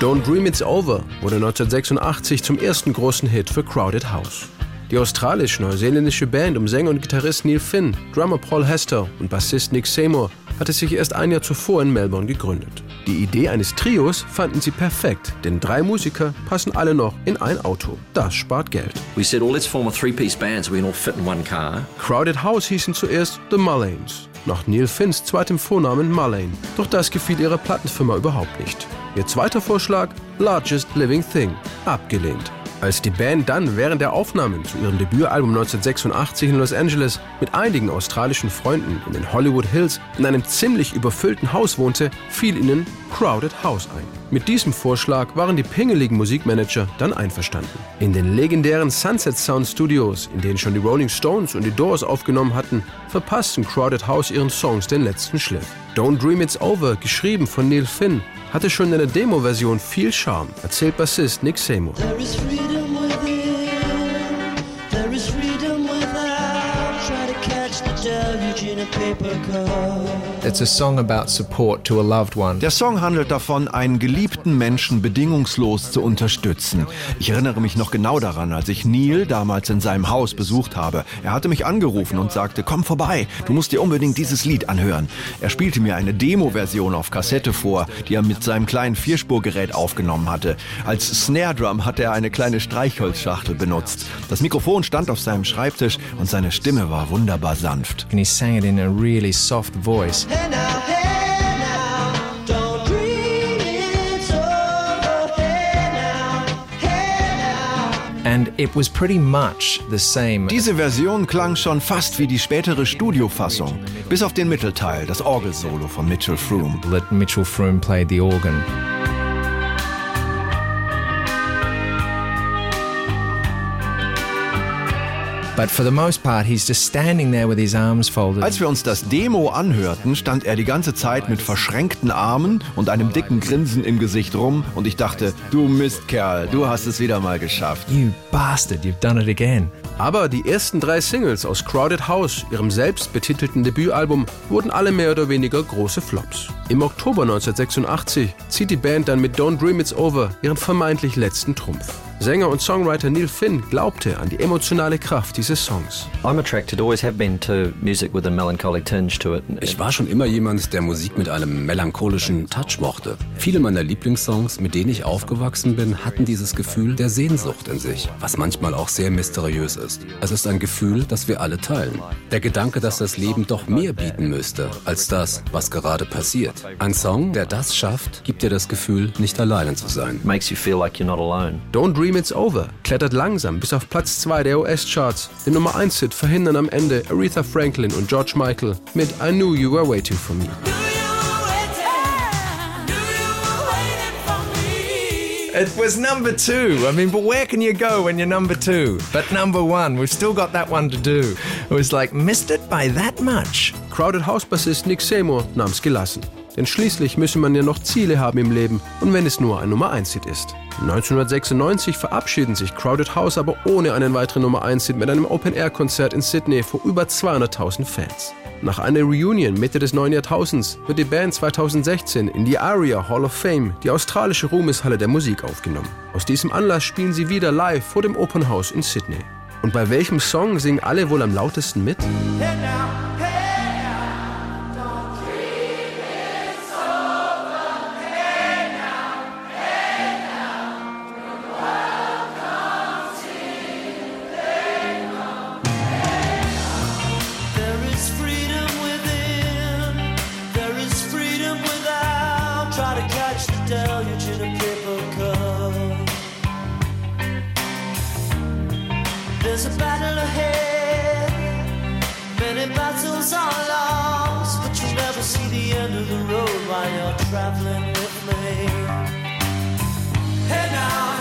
Don't Dream It's Over wurde 1986 zum ersten großen Hit für Crowded House. Die australisch-neuseeländische Band um Sänger und Gitarrist Neil Finn, Drummer Paul Hester und Bassist Nick Seymour hatte sich erst ein Jahr zuvor in Melbourne gegründet. Die Idee eines Trios fanden sie perfekt, denn drei Musiker passen alle noch in ein Auto. Das spart Geld. We said, well, let's form a three-piece band so we can all fit in one car. Crowded House hießen zuerst The Mullanes, nach Neil Finns zweitem Vornamen Mullane. Doch das gefiel ihrer Plattenfirma überhaupt nicht. Ihr zweiter Vorschlag, Largest Living Thing, abgelehnt. Als die Band dann während der Aufnahmen zu ihrem Debütalbum 1986 in Los Angeles mit einigen australischen Freunden in den Hollywood Hills in einem ziemlich überfüllten Haus wohnte, fiel ihnen Crowded House ein. Mit diesem Vorschlag waren die pingeligen Musikmanager dann einverstanden. In den legendären Sunset Sound Studios, in denen schon die Rolling Stones und die Doors aufgenommen hatten, verpassten Crowded House ihren Songs den letzten Schliff. Don't Dream It's Over, geschrieben von Neil Finn, hatte schon in der Demo-Version viel Charme, erzählt Bassist Nick Seymour. Der Song handelt davon, einen geliebten Menschen bedingungslos zu unterstützen. Ich erinnere mich noch genau daran, als ich Neil damals in seinem Haus besucht habe. Er hatte mich angerufen und sagte, komm vorbei, du musst dir unbedingt dieses Lied anhören. Er spielte mir eine Demo-Version auf Kassette vor, die er mit seinem kleinen Vierspurgerät aufgenommen hatte. Als Snare Drum hatte er eine kleine Streichholzschachtel benutzt. Das Mikrofon stand auf seinem Schreibtisch und seine Stimme war wunderbar sanft. And he sang it in a really soft voice. Hey now, hey now, don't dream it's over. Hey now, hey now. And it was pretty much the same. Diese Version klang schon fast wie die spätere Studiofassung, bis auf den Mittelteil, das Orgelsolo von Mitchell Froome. that Mitchell Froome played the organ. But for the most part, he's just standing there with his arms folded. Als wir uns das Demo anhörten, stand er die ganze Zeit mit verschränkten Armen und einem dicken Grinsen im Gesicht rum und ich dachte, du Mistkerl, du hast es wieder mal geschafft. You bastard, you've done it again. Aber die ersten drei Singles aus Crowded House, ihrem selbst betitelten Debütalbum, wurden alle mehr oder weniger große Flops. Im Oktober 1986 zieht die Band dann mit Don't Dream It's Over ihren vermeintlich letzten Trumpf. Sänger und Songwriter Neil Finn glaubte an die emotionale Kraft dieses Songs. I'm attracted, always have been, to music with a melancholy tinge to it. Ich war schon immer jemand, der Musik mit einem melancholischen Touch mochte. Viele meiner Lieblingssongs, mit denen ich aufgewachsen bin, hatten dieses Gefühl der Sehnsucht in sich, was manchmal auch sehr mysteriös ist. Es ist ein Gefühl, das wir alle teilen. Der Gedanke, dass das Leben doch mehr bieten müsste, als das, was gerade passiert. Ein Song, der das schafft, gibt dir das Gefühl, nicht alleine zu sein. Makes you feel like you're not alone. Don't Dream It's Over klettert langsam bis auf Platz 2 der US-Charts. Den Nummer 1-Hit verhindern am Ende Aretha Franklin und George Michael mit I Knew You Were Waiting For Me. It was number two. I mean, but where can you go when you're number two? But number one, we've still got that one to do. It was like, missed it by that much. Crowded House-Bassist Nick Seymour nahm's gelassen. Denn schließlich müsse man ja noch Ziele haben im Leben und wenn es nur ein Nummer 1-Hit ist. 1996 verabschieden sich Crowded House aber ohne einen weiteren Nummer 1-Hit mit einem Open-Air-Konzert in Sydney vor über 200.000 Fans. Nach einer Reunion Mitte des neuen Jahrtausends wird die Band 2016 in die ARIA Hall of Fame, die australische Ruhmeshalle der Musik, aufgenommen. Aus diesem Anlass spielen sie wieder live vor dem Open House in Sydney. Und bei welchem Song singen alle wohl am lautesten mit? Hey There's a battle ahead. Many battles are lost, but you'll never see the end of the road while you're traveling with me. Hey now.